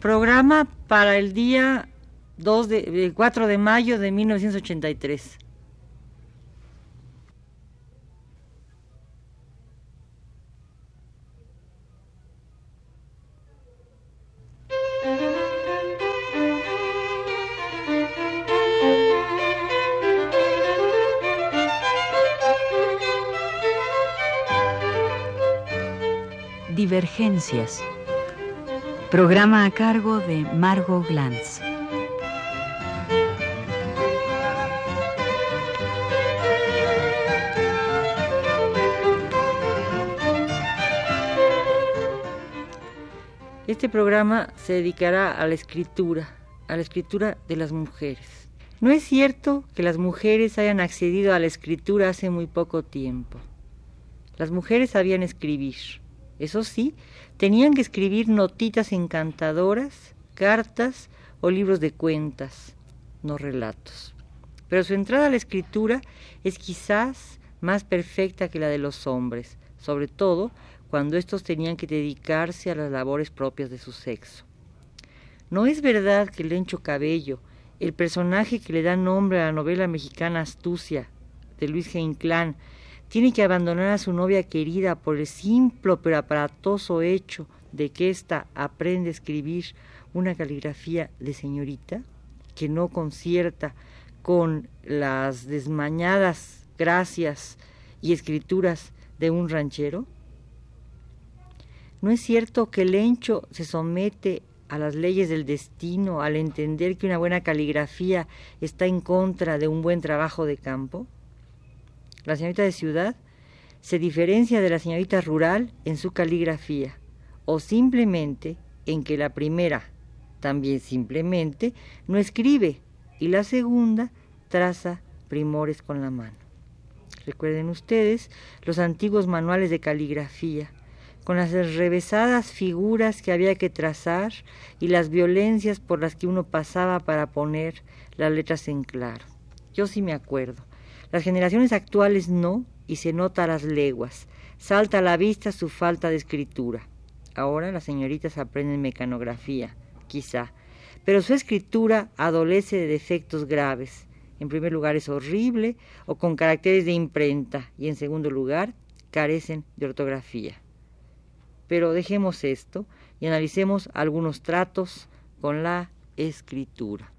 Programa para el día 2 de, 4 de mayo de 1983. Divergencias. Programa a cargo de Margot Glantz. Este programa se dedicará a la escritura, a la escritura de las mujeres. No es cierto que las mujeres hayan accedido a la escritura hace muy poco tiempo. Las mujeres sabían escribir. Eso sí, tenían que escribir notitas encantadoras, cartas o libros de cuentas, no relatos. Pero su entrada a la escritura es quizás más perfecta que la de los hombres, sobre todo cuando éstos tenían que dedicarse a las labores propias de su sexo. No es verdad que Lencho Cabello, el personaje que le da nombre a la novela mexicana Astucia de Luis G. Tiene que abandonar a su novia querida por el simple pero aparatoso hecho de que ésta aprende a escribir una caligrafía de señorita que no concierta con las desmañadas gracias y escrituras de un ranchero? ¿No es cierto que el encho se somete a las leyes del destino al entender que una buena caligrafía está en contra de un buen trabajo de campo? La señorita de ciudad se diferencia de la señorita rural en su caligrafía, o simplemente en que la primera, también simplemente, no escribe y la segunda traza primores con la mano. Recuerden ustedes los antiguos manuales de caligrafía, con las revesadas figuras que había que trazar y las violencias por las que uno pasaba para poner las letras en claro. Yo sí me acuerdo. Las generaciones actuales no, y se nota a las leguas. Salta a la vista su falta de escritura. Ahora las señoritas aprenden mecanografía, quizá, pero su escritura adolece de defectos graves. En primer lugar es horrible o con caracteres de imprenta y en segundo lugar carecen de ortografía. Pero dejemos esto y analicemos algunos tratos con la escritura.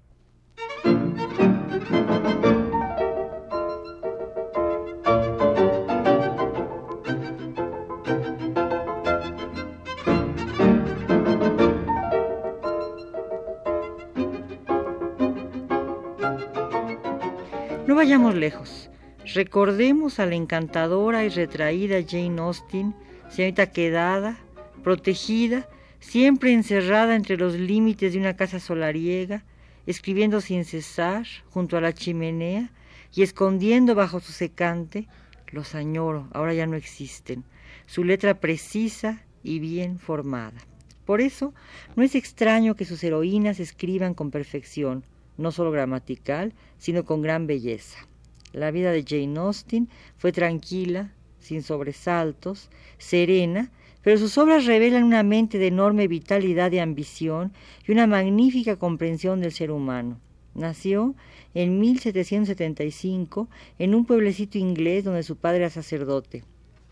No vayamos lejos. Recordemos a la encantadora y retraída Jane Austen, señorita quedada, protegida, siempre encerrada entre los límites de una casa solariega, escribiendo sin cesar junto a la chimenea y escondiendo bajo su secante, los añoro, ahora ya no existen, su letra precisa y bien formada. Por eso, no es extraño que sus heroínas escriban con perfección, no solo gramatical, sino con gran belleza. La vida de Jane Austen fue tranquila, sin sobresaltos, serena, pero sus obras revelan una mente de enorme vitalidad y ambición y una magnífica comprensión del ser humano. Nació en 1775 en un pueblecito inglés donde su padre era sacerdote.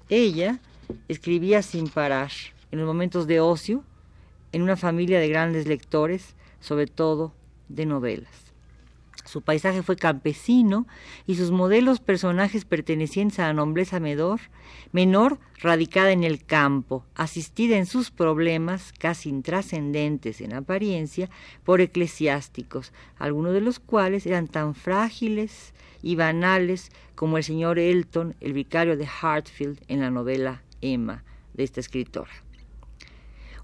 Ella escribía sin parar, en los momentos de ocio, en una familia de grandes lectores, sobre todo de novelas. Su paisaje fue campesino y sus modelos personajes pertenecientes a la nobleza menor, menor radicada en el campo, asistida en sus problemas, casi intrascendentes en apariencia, por eclesiásticos, algunos de los cuales eran tan frágiles y banales como el señor Elton, el vicario de Hartfield, en la novela Emma de esta escritora.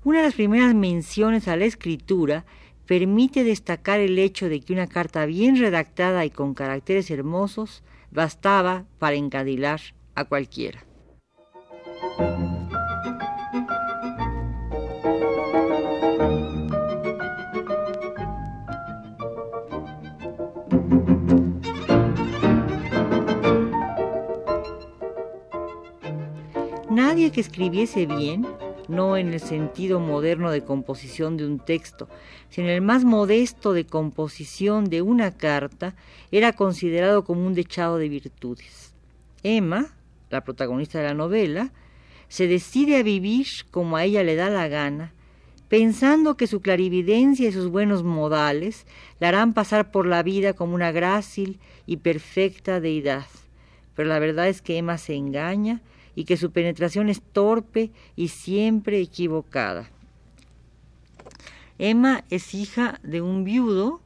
Una de las primeras menciones a la escritura permite destacar el hecho de que una carta bien redactada y con caracteres hermosos bastaba para encadilar a cualquiera. Nadie que escribiese bien no en el sentido moderno de composición de un texto, sino en el más modesto de composición de una carta, era considerado como un dechado de virtudes. Emma, la protagonista de la novela, se decide a vivir como a ella le da la gana, pensando que su clarividencia y sus buenos modales la harán pasar por la vida como una grácil y perfecta deidad. Pero la verdad es que Emma se engaña y que su penetración es torpe y siempre equivocada. Emma es hija de un viudo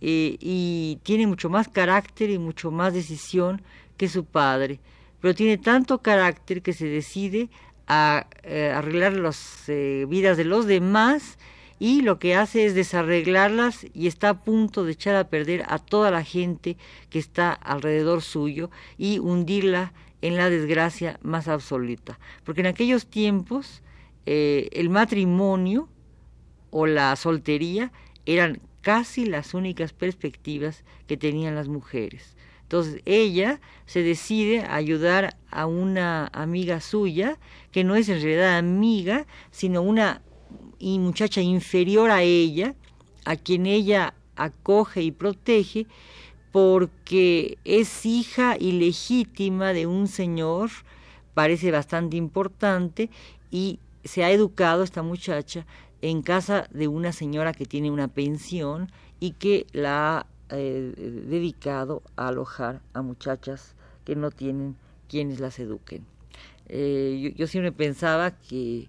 eh, y tiene mucho más carácter y mucho más decisión que su padre, pero tiene tanto carácter que se decide a eh, arreglar las eh, vidas de los demás y lo que hace es desarreglarlas y está a punto de echar a perder a toda la gente que está alrededor suyo y hundirla en la desgracia más absoluta. Porque en aquellos tiempos eh, el matrimonio o la soltería eran casi las únicas perspectivas que tenían las mujeres. Entonces ella se decide a ayudar a una amiga suya, que no es en realidad amiga, sino una muchacha inferior a ella, a quien ella acoge y protege, porque es hija ilegítima de un señor, parece bastante importante, y se ha educado esta muchacha en casa de una señora que tiene una pensión y que la ha eh, dedicado a alojar a muchachas que no tienen quienes las eduquen. Eh, yo, siempre pensaba que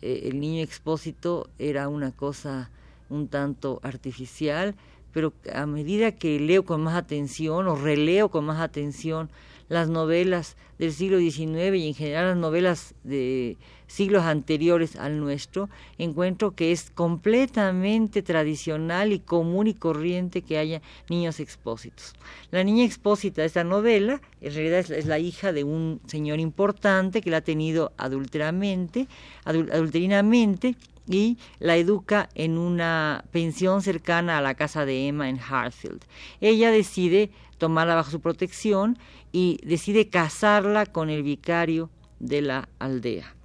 eh, el niño expósito era una cosa un tanto artificial, pero a medida que leo con más atención o releo con más atención las novelas del siglo XIX y en general las novelas de siglos anteriores al nuestro, encuentro que es completamente tradicional y común y corriente que haya niños expósitos. La niña expósita de esta novela en realidad es, la hija de un señor importante que la ha tenido adulteramente, adulterinamente y la educa en una pensión cercana a la casa de Emma en Hartfield. Ella decide tomarla bajo su protección y decide casarla con el vicario de la aldea.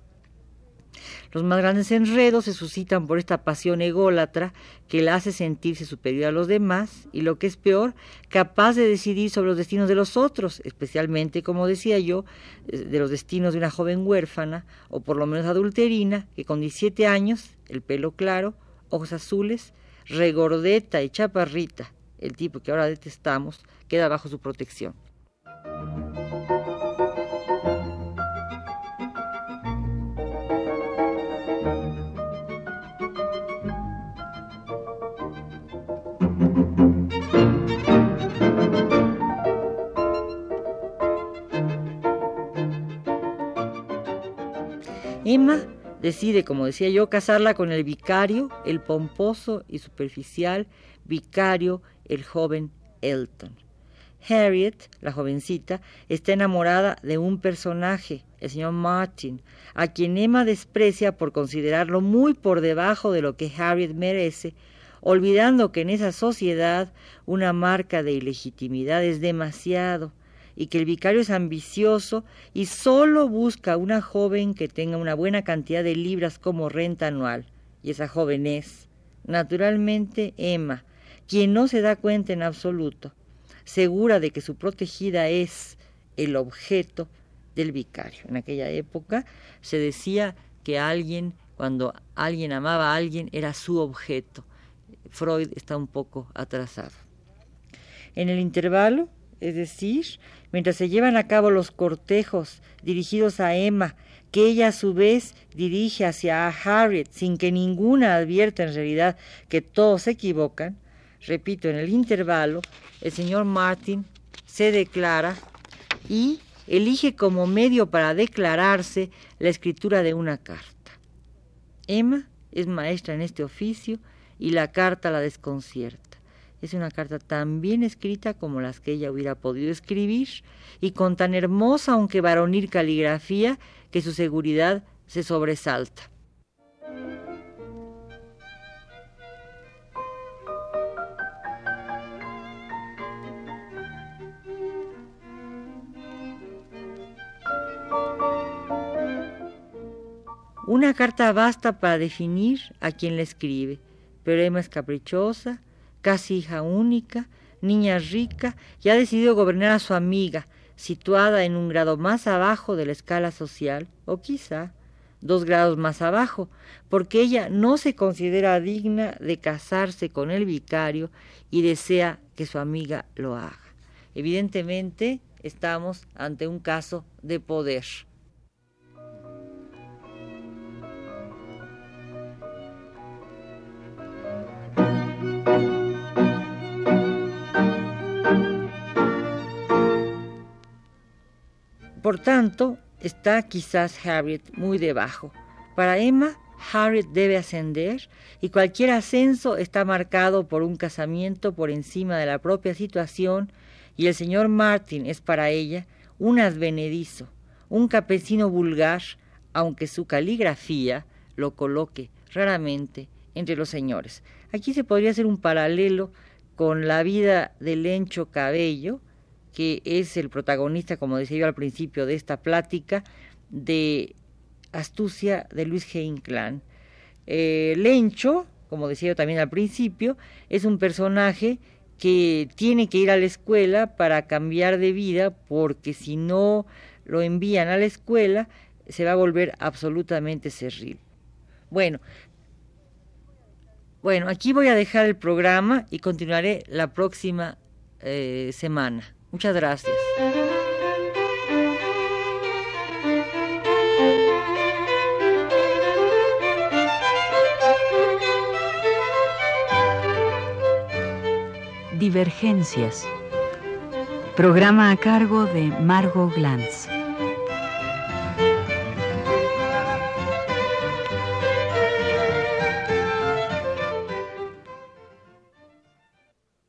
Los más grandes enredos se suscitan por esta pasión ególatra que la hace sentirse superior a los demás y, lo que es peor, capaz de decidir sobre los destinos de los otros, especialmente, como decía yo, de los destinos de una joven huérfana o por lo menos adulterina que con 17 años, el pelo claro, ojos azules, regordeta y chaparrita, el tipo que ahora detestamos, queda bajo su protección. Decide, como decía yo, casarla con el vicario, el pomposo y superficial vicario, el joven Elton. Harriet, la jovencita, está enamorada de un personaje, el señor Martin, a quien Emma desprecia por considerarlo muy por debajo de lo que Harriet merece, olvidando que en esa sociedad una marca de ilegitimidad es demasiado, y que el vicario es ambicioso y solo busca una joven que tenga una buena cantidad de libras como renta anual. Y esa joven es, naturalmente, Emma, quien no se da cuenta en absoluto, segura de que su protegida es el objeto del vicario. En aquella época se decía que alguien, cuando alguien amaba a alguien, era su objeto. Freud está un poco atrasado. En el intervalo, es decir, mientras se llevan a cabo los cortejos dirigidos a Emma, que ella a su vez dirige hacia Harriet sin que ninguna advierta en realidad que todos se equivocan, repito, en el intervalo, el señor Martin se declara y elige como medio para declararse la escritura de una carta. Emma es maestra en este oficio y la carta la desconcierta. Es una carta tan bien escrita como las que ella hubiera podido escribir y con tan hermosa, aunque varonil caligrafía, que su seguridad se sobresalta. Una carta basta para definir a quien la escribe, pero Emma es caprichosa, casi hija única, niña rica, y ha decidido gobernar a su amiga, situada en un grado más abajo de la escala social, o quizá dos grados más abajo, porque ella no se considera digna de casarse con el vicario y desea que su amiga lo haga. Evidentemente, estamos ante un caso de poder. Por tanto, está quizás Harriet muy debajo. Para Emma, Harriet debe ascender y cualquier ascenso está marcado por un casamiento por encima de la propia situación y el señor Martin es para ella un advenedizo, un campesino vulgar, aunque su caligrafía lo coloque raramente entre los señores. Aquí se podría hacer un paralelo con la vida de Lencho Cabello, que es el protagonista, como decía yo al principio de esta plática, de Astucia de Luis G. Inclán. Eh, Lencho, como decía yo también al principio, es un personaje que tiene que ir a la escuela para cambiar de vida porque si no lo envían a la escuela se va a volver absolutamente cerril. Bueno, bueno, aquí voy a dejar el programa y continuaré la próxima eh, semana. Muchas gracias. Divergencias. Programa a cargo de Margot Glantz.